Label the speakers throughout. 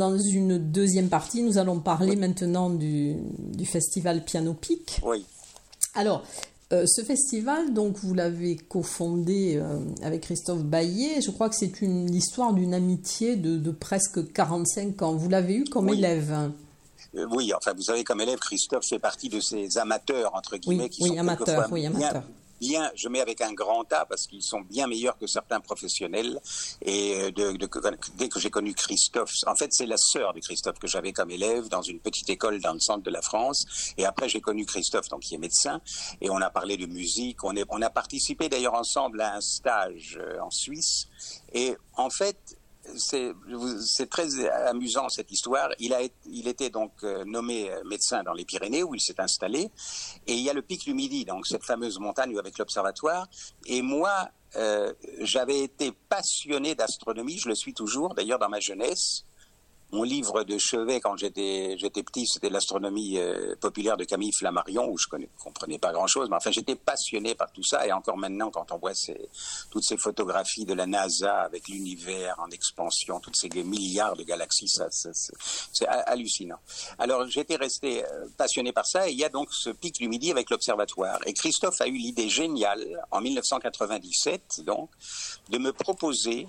Speaker 1: Dans une deuxième partie, nous allons parler maintenant du, festival Piano Pic.
Speaker 2: Oui.
Speaker 1: Alors, euh, ce festival, donc, vous l'avez cofondé euh, avec Christophe Baillet. Je crois que c'est une histoire d'une amitié de, presque 45 ans. Vous l'avez eu comme élève.
Speaker 2: Euh, oui, enfin, vous savez, comme élève, Christophe fait partie de ces amateurs, entre guillemets, qui
Speaker 1: oui, amateurs, oui, amateurs
Speaker 2: je mets avec un grand A parce qu'ils sont bien meilleurs que certains professionnels. Et euh, dès que j'ai connu Christophe, en fait, c'est la sœur de Christophe que j'avais comme élève dans une petite école dans le centre de la France. Et après, j'ai connu Christophe, donc qui est médecin, et on a parlé de musique. On, on a participé d'ailleurs ensemble à un stage euh, en Suisse. Et en fait, c'est très amusant cette histoire. Il, a, il était donc euh, nommé euh, médecin dans les Pyrénées où il s'est installé. Et il y a le pic du Midi, donc cette fameuse montagne avec l'observatoire. Et moi, euh, j'avais été passionné d'astronomie, je le suis toujours d'ailleurs dans ma jeunesse mon livre de chevet quand j'étais petit, c'était l'astronomie euh, populaire de Camille Flammarion, où je ne comprenais pas grand-chose, mais enfin j'étais passionné par tout ça, et encore maintenant quand on voit ces, toutes ces photographies de la NASA avec l'univers en expansion, toutes ces milliards de galaxies, ça, c'est hallucinant. Alors j'étais resté euh, passionné par ça, et il y a donc ce pic du midi avec l'observatoire, et Christophe a eu l'idée géniale en 1997 donc de me proposer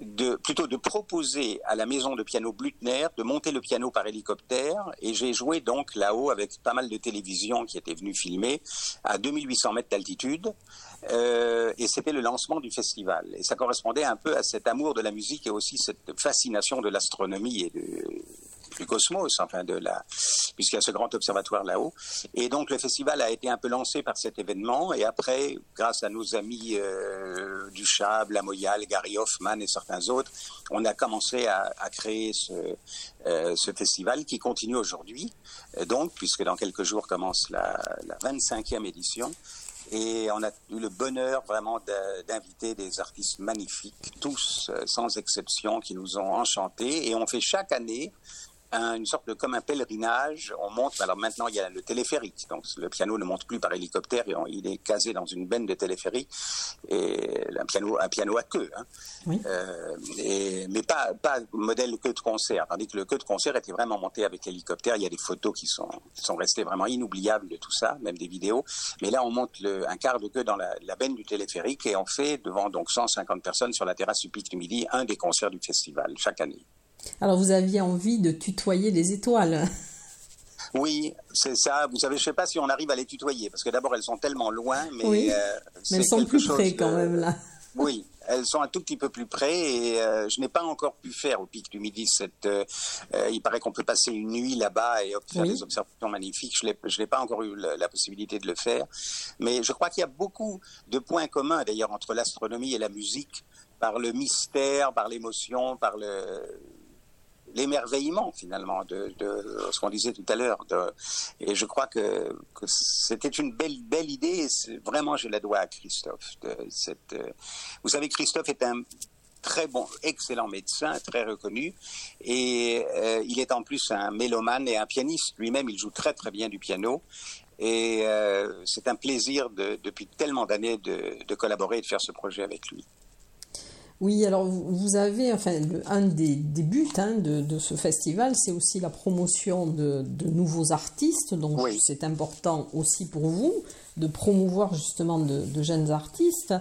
Speaker 2: de, plutôt de proposer à la maison de piano Blutner de monter le piano par hélicoptère. Et j'ai joué donc là-haut avec pas mal de télévisions qui étaient venues filmer à 2800 mètres d'altitude. Euh, et c'était le lancement du festival. Et ça correspondait un peu à cet amour de la musique et aussi cette fascination de l'astronomie et de, du cosmos, enfin de la, puisqu'il y a ce grand observatoire là-haut. Et donc le festival a été un peu lancé par cet événement. Et après, grâce à nos amis euh, du Chab, Lamoyal, Gary Hoffman et certains autres, on a commencé à, créer ce, euh, ce festival qui continue aujourd'hui. Euh, donc, puisque dans quelques jours commence la, la 25e édition. Et on a eu le bonheur vraiment d'inviter des artistes magnifiques, tous sans exception, qui nous ont enchantés. Et on fait chaque année une sorte de comme un pèlerinage. On monte. Alors maintenant, il y a le téléphérique. Donc le piano ne monte plus par hélicoptère. il est casé dans une benne de téléphérique et un piano, un piano à queue. Hein. Euh, et, mais pas pas modèle queue de concert. Tandis que le queue de concert était vraiment monté avec l'hélicoptère. Il y a des photos qui sont qui sont restées vraiment inoubliables de tout ça, même des vidéos. Mais là, on monte le, un quart de queue dans la, la benne du téléphérique et on fait devant donc 150 personnes sur la terrasse du Pic du Midi un des concerts du festival chaque année.
Speaker 1: Alors vous aviez envie de tutoyer les étoiles.
Speaker 2: Oui, c'est ça. Vous savez, je ne sais pas si on arrive à les tutoyer, parce que d'abord elles sont tellement loin, mais,
Speaker 1: euh, elles sont plus près quand même là.
Speaker 2: Oui, elles sont un tout petit peu plus près et euh, je n'ai pas encore pu faire au pic du midi cette. Euh, il paraît qu'on peut passer une nuit là-bas et faire des observations magnifiques. Je ne l'ai pas encore eu la, possibilité de le faire, mais je crois qu'il y a beaucoup de points communs d'ailleurs entre l'astronomie et la musique par le mystère, par l'émotion, par le l'émerveillement finalement de, ce qu'on disait tout à l'heure. Et je crois que, c'était une belle belle idée. Et vraiment, je la dois à Christophe. Euh, vous savez, Christophe est un très bon, excellent médecin, très reconnu, et euh, il est en plus un mélomane et un pianiste. Lui-même, il joue très très bien du piano. Et euh, c'est un plaisir de, depuis tellement d'années de collaborer et de faire ce projet avec lui.
Speaker 1: Oui, alors vous avez, enfin, un des, buts hein, de, ce festival, c'est aussi la promotion de, nouveaux artistes, donc c'est important aussi pour vous de promouvoir justement de, jeunes artistes,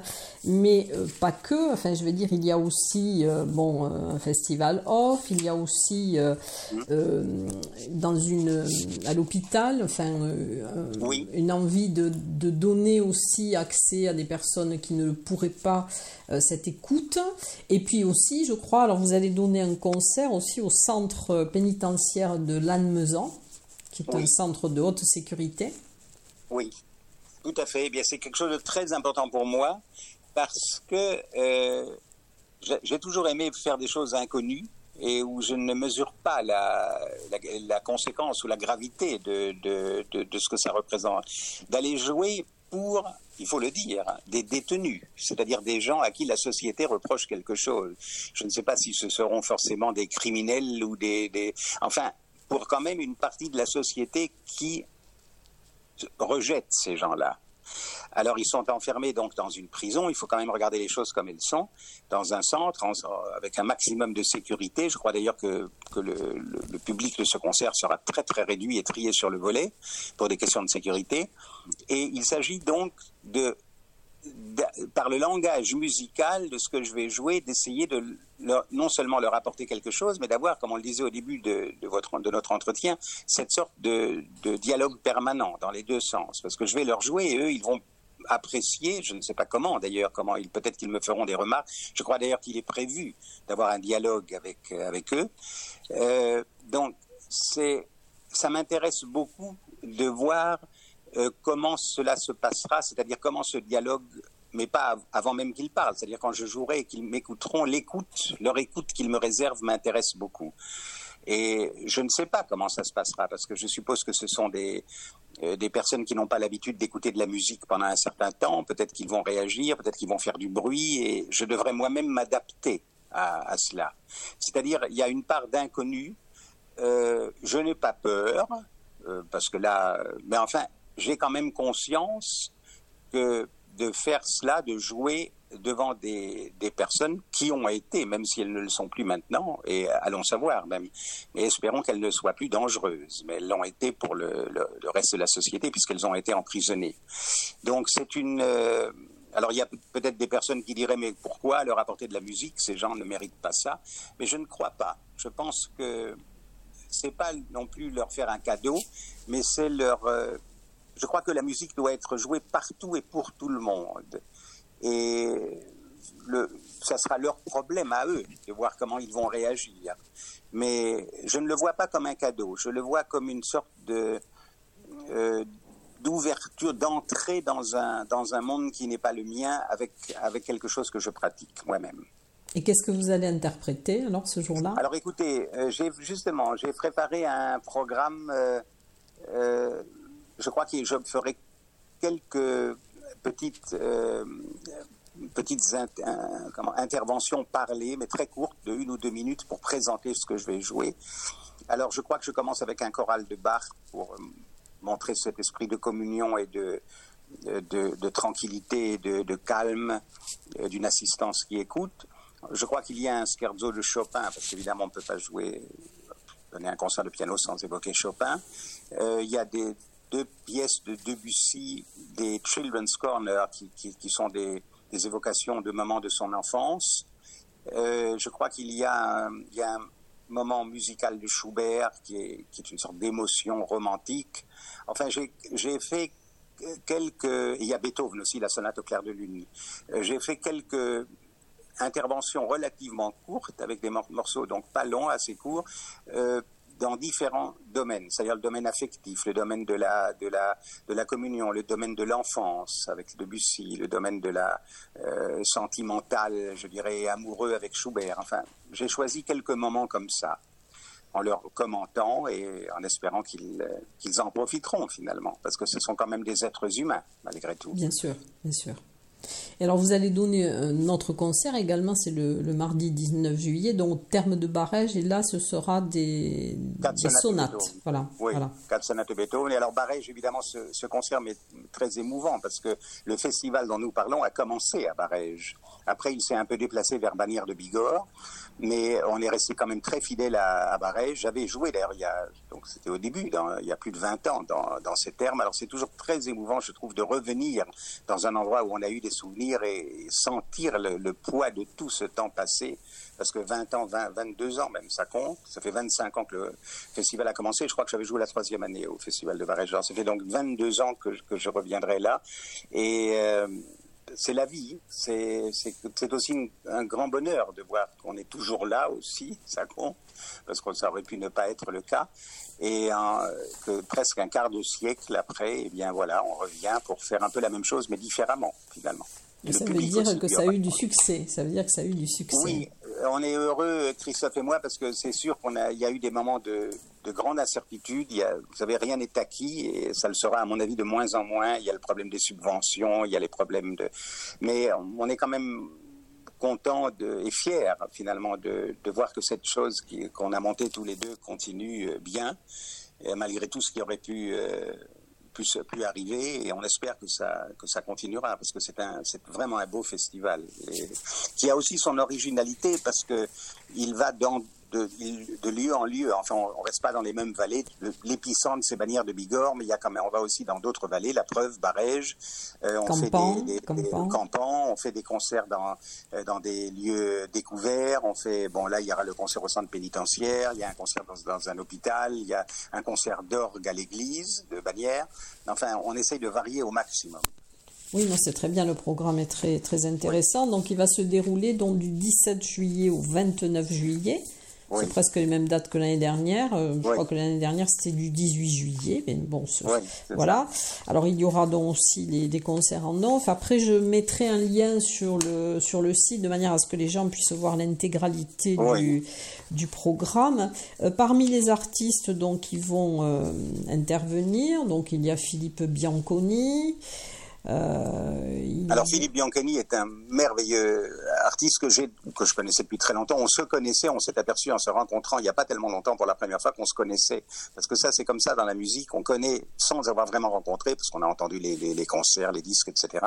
Speaker 1: mais euh, pas que. Enfin, je veux dire, il y a aussi euh, bon euh, un festival off, il y a aussi dans une à l'hôpital, enfin, une envie de, de, donner aussi accès à des personnes qui ne pourraient pas cette écoute. Et puis aussi, je crois, alors vous allez donner un concert aussi au centre pénitentiaire de Lannemezan, qui est un centre de haute sécurité.
Speaker 2: Oui. Tout à fait. Eh bien, c'est quelque chose de très important pour moi parce que euh, j'ai toujours aimé faire des choses inconnues et où je ne mesure pas la, conséquence ou la gravité de, ce que ça représente. D'aller jouer pour, il faut le dire, des détenus, c'est-à-dire des gens à qui la société reproche quelque chose. Je ne sais pas si ce seront forcément des criminels ou des... Enfin, pour quand même une partie de la société qui rejette ces gens-là. Alors ils sont enfermés donc dans une prison. Il faut quand même regarder les choses comme elles sont, dans un centre avec un maximum de sécurité. Je crois d'ailleurs que, le, public de ce concert sera très très réduit et trié sur le volet pour des questions de sécurité. Et il s'agit donc de par le langage musical de ce que je vais jouer, d'essayer de non seulement leur apporter quelque chose, mais d'avoir, comme on le disait au début de, notre entretien, cette sorte de, dialogue permanent dans les deux sens. Parce que je vais leur jouer et eux, ils vont apprécier, je ne sais pas comment d'ailleurs, comment ils, peut-être qu'ils me feront des remarques. Je crois d'ailleurs qu'il est prévu d'avoir un dialogue avec, avec eux. Euh, donc, c'est, ça m'intéresse beaucoup de voir euh, comment cela se passera, c'est-à-dire comment ce dialogue, mais pas avant même qu'ils parlent, c'est-à-dire quand je jouerai et qu'ils m'écouteront, l'écoute, leur écoute qu'ils me réservent m'intéresse beaucoup. Et je ne sais pas comment ça se passera, parce que je suppose que ce sont des, euh, des personnes qui n'ont pas l'habitude d'écouter de la musique pendant un certain temps. Peut-être qu'ils vont réagir, peut-être qu'ils vont faire du bruit, et je devrais moi-même m'adapter à, cela. C'est-à-dire, il y a une part d'inconnu. Euh, je n'ai pas peur, parce que là, mais enfin, j'ai quand même conscience que de faire cela, de jouer devant des, des, personnes qui ont été, même si elles ne le sont plus maintenant, et allons savoir même, mais espérons qu'elles ne soient plus dangereuses, mais elles l'ont été pour le, le, reste de la société puisqu'elles ont été emprisonnées. Donc c'est une... Euh, alors il y a peut-être des personnes qui diraient mais pourquoi leur apporter de la musique? Ces gens ne méritent pas ça, mais je ne crois pas. Je pense que c'est pas non plus leur faire un cadeau, mais c'est leur euh, je crois que la musique doit être jouée partout et pour tout le monde. Et le, ça sera leur problème à eux de voir comment ils vont réagir. Mais je ne le vois pas comme un cadeau, je le vois comme une sorte de euh, d'ouverture, d'entrée dans un, dans un monde qui n'est pas le mien avec, avec quelque chose que je pratique moi-même.
Speaker 1: Et qu'est-ce que vous allez interpréter alors ce jour-là?
Speaker 2: Alors écoutez, euh, j'ai justement j'ai préparé un programme euh, euh je crois que je ferai quelques petites, euh, petites interventions parlées, mais très courtes, de une ou deux minutes, pour présenter ce que je vais jouer. Alors, je crois que je commence avec un choral de Bach pour montrer cet esprit de communion et de, de, tranquillité et de, calme d'une assistance qui écoute. Je crois qu'il y a un scherzo de Chopin, parce qu'évidemment, on ne peut pas jouer, donner un concert de piano sans évoquer Chopin. il y a des, deux pièces de Debussy, des Children's Corner, qui, sont des, évocations de moments de son enfance. Euh, je crois qu'il y, a un, moment musical de Schubert qui est, qui est une sorte d'émotion romantique. Enfin, j'ai fait quelques... Il y a Beethoven aussi, la sonate au clair de lune. Euh, j'ai fait quelques interventions relativement courtes avec des morceaux donc pas longs, assez courts, euh, dans différents domaines, c'est-à-dire le domaine affectif, le domaine de la, de la, de la communion, le domaine de l'enfance avec Debussy, le domaine de la euh, sentimentale, je dirais, amoureux avec Schubert. Enfin, j'ai choisi quelques moments comme ça en leur commentant et en espérant qu'ils qu'ils en profiteront finalement, parce que ce sont quand même des êtres humains, malgré tout.
Speaker 1: Bien sûr, bien sûr. Et alors, vous allez donner un autre concert également, c'est le, mardi 19 juillet, donc terme de barrage, et là, ce sera des, sonates.
Speaker 2: Voilà, oui, quatre sonates de Beethoven. Et alors, barrage, évidemment, ce, concert est très émouvant parce que le festival dont nous parlons a commencé à Barège. Après, il s'est un peu déplacé vers Bagnères de Bigorre mais on est resté quand même très fidèle à, à J'avais joué d'ailleurs, il y a, donc c'était au début, il y a plus de 20 ans dans, dans ces termes. Alors c'est toujours très émouvant, je trouve, de revenir dans un endroit où on a eu des souvenirs et, sentir le, poids de tout ce temps passé. Parce que 20 ans, 20, 22 ans même, ça compte. Ça fait 25 ans que le festival a commencé. Je crois que j'avais joué la troisième année au festival de. Alors ça fait donc 22 ans que, que je reviendrai là. Et euh, c'est la vie. C'est aussi un grand bonheur de voir qu'on est toujours là aussi, ça compte, parce que ça aurait pu ne pas être le cas. Et que presque un quart de siècle après, eh bien voilà, on revient pour faire un peu la même chose, mais différemment, finalement.
Speaker 1: ça veut dire que ça a eu du succès. Ça veut dire que ça a eu du succès.
Speaker 2: Oui, on est heureux, Christophe et moi, parce que c'est sûr qu'il y a eu des moments de, grande incertitude. Il y vous savez, rien n'est acquis et ça le sera, à mon avis, de moins en moins. Il y a le problème des subventions, il y a les problèmes de. Mais on est quand même content et fier, finalement, de, voir que cette chose qu'on a montée tous les deux continue euh, bien, malgré tout ce qui aurait pu. Euh, plus, plus arriver et on espère que ça, que ça continuera parce que c'est un, c'est vraiment un beau festival qui a aussi son originalité parce que il va dans de, lieu en lieu. Enfin, on, ne reste pas dans les mêmes vallées. L'épicentre, c'est Bannière de Bigorre, mais il y a quand même, on va aussi dans d'autres vallées, la preuve, Barège.
Speaker 1: Euh, on fait des,
Speaker 2: campans, on fait des concerts dans, euh, dans des lieux découverts. On fait, bon, là, il y aura le concert au centre pénitentiaire, il y a un concert dans, un hôpital, il y a un concert d'orgue à l'église de Bannière. Enfin, on essaye de varier au maximum.
Speaker 1: Oui, c'est très bien. Le programme est très, très intéressant. Donc, il va se dérouler donc, du 17 juillet au 29 juillet. C'est presque les mêmes dates que l'année dernière. Euh, je crois que l'année dernière, c'était du 18 juillet. Mais bon, voilà. Alors, il y aura donc aussi des concerts en off. Après, je mettrai un lien sur le, sur le site de manière à ce que les gens puissent voir l'intégralité du, du programme. Euh, parmi les artistes donc, qui vont euh, intervenir, donc, il y a Philippe Bianconi.
Speaker 2: Euh, Alors Philippe Biancani est un merveilleux artiste que que je connaissais depuis très longtemps. On se connaissait, on s'est aperçu en se rencontrant il n'y a pas tellement longtemps pour la première fois qu'on se connaissait. Parce que ça, c'est comme ça dans la musique, on connaît sans avoir vraiment rencontré, parce qu'on a entendu les, les, concerts, les disques, etc.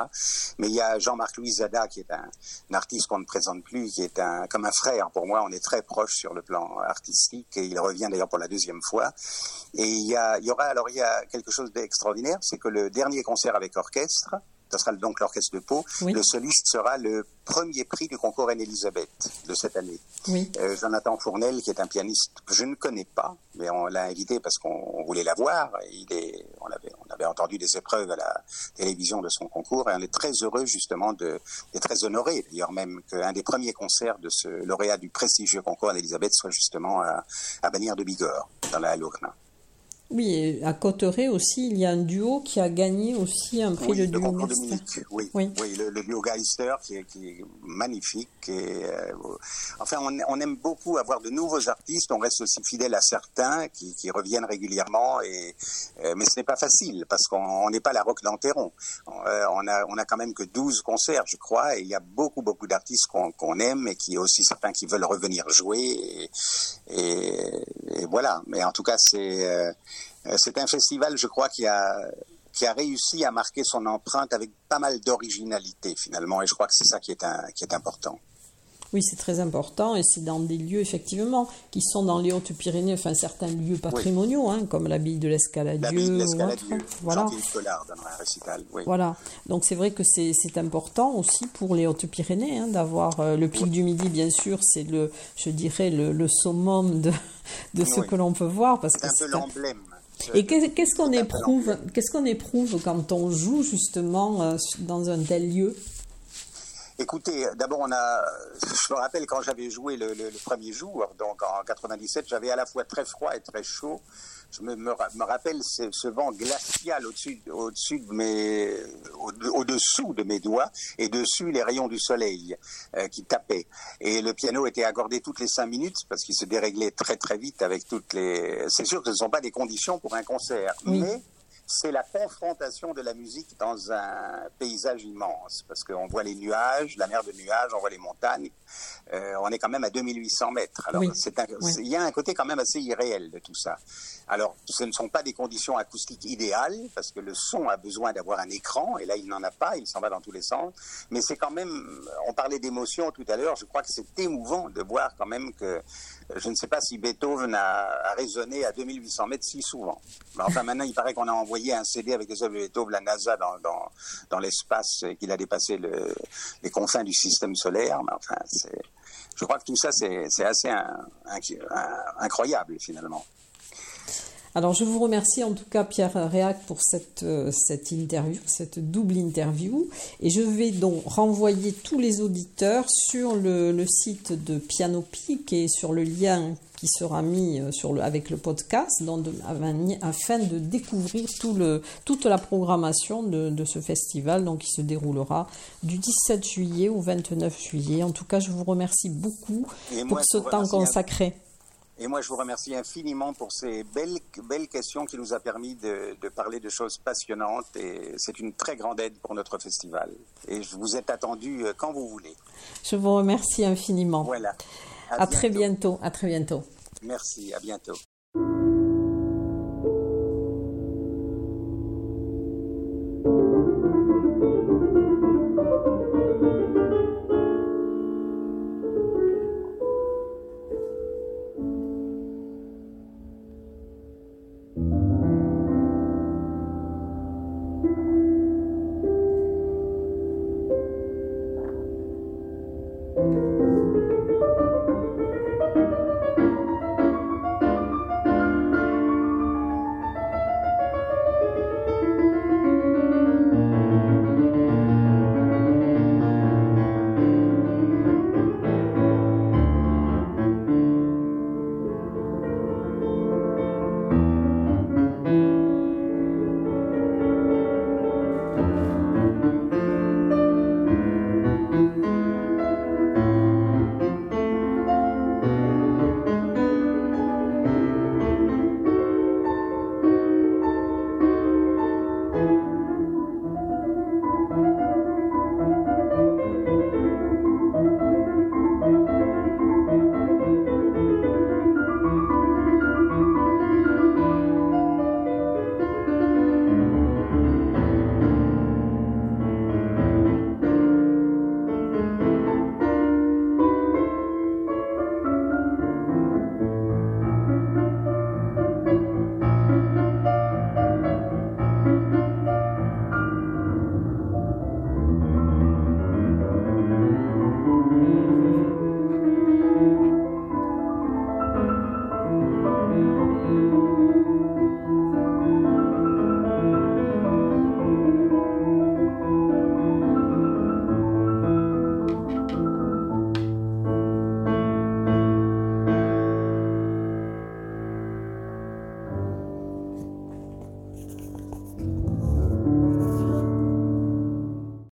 Speaker 2: Mais il y a Jean-Marc Louis Zada qui est un, artiste qu'on ne présente plus, qui est un, comme un frère pour moi. On est très proche sur le plan artistique et il revient d'ailleurs pour la deuxième fois. Et il y, a, il y aura alors il y a quelque chose d'extraordinaire, c'est que le dernier concert avec orchestre ce sera donc l'orchestre de Pau. Le soliste sera le premier prix du concours Anne-Elisabeth de cette année. Euh, Jonathan Fournel, qui est un pianiste que je ne connais pas, mais on l'a invité parce qu'on voulait la voir. Il est, on, avait, on avait entendu des épreuves à la télévision de son concours et on est très heureux justement de, et très honoré d'ailleurs même qu'un des premiers concerts de ce lauréat du prestigieux concours Anne-Elisabeth soit justement à, à Bagnères de Bigorre, dans la Lourdes.
Speaker 1: Oui, à Cotteret aussi, il y a un duo qui a gagné aussi un prix
Speaker 2: de
Speaker 1: duo.
Speaker 2: Oui, oui. oui le, duo Geister qui est, qui est magnifique. Et, euh, enfin, on, on, aime beaucoup avoir de nouveaux artistes. On reste aussi fidèle à certains qui, qui reviennent régulièrement. Et, euh, mais ce n'est pas facile parce qu'on n'est pas la rock d'Anteron. Euh, on, a, on a quand même que 12 concerts, je crois. Et il y a beaucoup, beaucoup d'artistes qu'on aime et qui aussi certains qui veulent revenir jouer. Et, et, voilà. Mais en tout cas, c'est c'est un festival, je crois, qui a qui a réussi à marquer son empreinte avec pas mal d'originalité finalement, et je crois que c'est ça qui est un, qui est important.
Speaker 1: Oui, c'est très important et c'est dans des lieux effectivement qui sont dans les Hautes-Pyrénées, enfin certains lieux patrimoniaux, hein, comme l'abbaye de l'Escaladieu
Speaker 2: ou autre. Voilà. un récital.
Speaker 1: Voilà. Donc c'est vrai que c'est important aussi pour les Hautes-Pyrénées hein, d'avoir euh, le pic du Midi, bien sûr, c'est le, je dirais le, le summum de, de ce que l'on peut voir parce
Speaker 2: c'est un peu l'emblème.
Speaker 1: Et qu'est-ce qu'on éprouve, qu'est-ce qu'on éprouve quand on joue justement euh, dans un tel lieu?
Speaker 2: Écoutez, d'abord, on a, je me rappelle quand j'avais joué le, premier jour, donc en 97, j'avais à la fois très froid et très chaud. Je me, me, rappelle ce, vent glacial au-dessus, au-dessus de mes, au-dessous de mes doigts et dessus les rayons du soleil euh, qui tapaient. Et le piano était accordé toutes les cinq minutes parce qu'il se déréglait très très vite avec toutes les. C'est sûr que ce ne sont pas des conditions pour un concert, mais c'est la confrontation de la musique dans un paysage immense, parce qu'on voit les nuages, la mer de nuages, on voit les montagnes, euh, on est quand même à 2800 mètres. Alors, il y a un côté quand même assez irréel de tout ça. Alors, ce ne sont pas des conditions acoustiques idéales, parce que le son a besoin d'avoir un écran, et là, il n'en a pas, il s'en va dans tous les sens, mais c'est quand même, on parlait d'émotion tout à l'heure, je crois que c'est émouvant de voir quand même que je ne sais pas si Beethoven a, résonné à 2800 mètres si souvent. enfin, maintenant, il paraît qu'on a envoyé un CD avec des œuvres de Beethoven, la NASA, dans, dans, dans l'espace, qu'il a dépassé le, les confins du système solaire. Mais enfin, je crois que tout ça, c'est assez incroyable, finalement.
Speaker 1: Alors je vous remercie en tout cas Pierre Réac pour cette, euh, cette interview, cette double interview. Et je vais donc renvoyer tous les auditeurs sur le, site de Pianopi et sur le lien qui sera mis euh, sur le, avec le podcast afin de découvrir tout le, toute la programmation de, de, ce festival donc, qui se déroulera du 17 juillet au 29 juillet. En tout cas, je vous remercie beaucoup pour ce temps consacré.
Speaker 2: Et moi, je vous remercie infiniment pour ces belles, belles questions qui nous a permis de, de parler de choses passionnantes. Et c'est une très grande aide pour notre festival. Et je vous êtes attendu euh, quand vous voulez.
Speaker 1: Je vous remercie infiniment.
Speaker 2: Voilà.
Speaker 1: À, très bientôt. À très bientôt.
Speaker 2: Merci. À bientôt.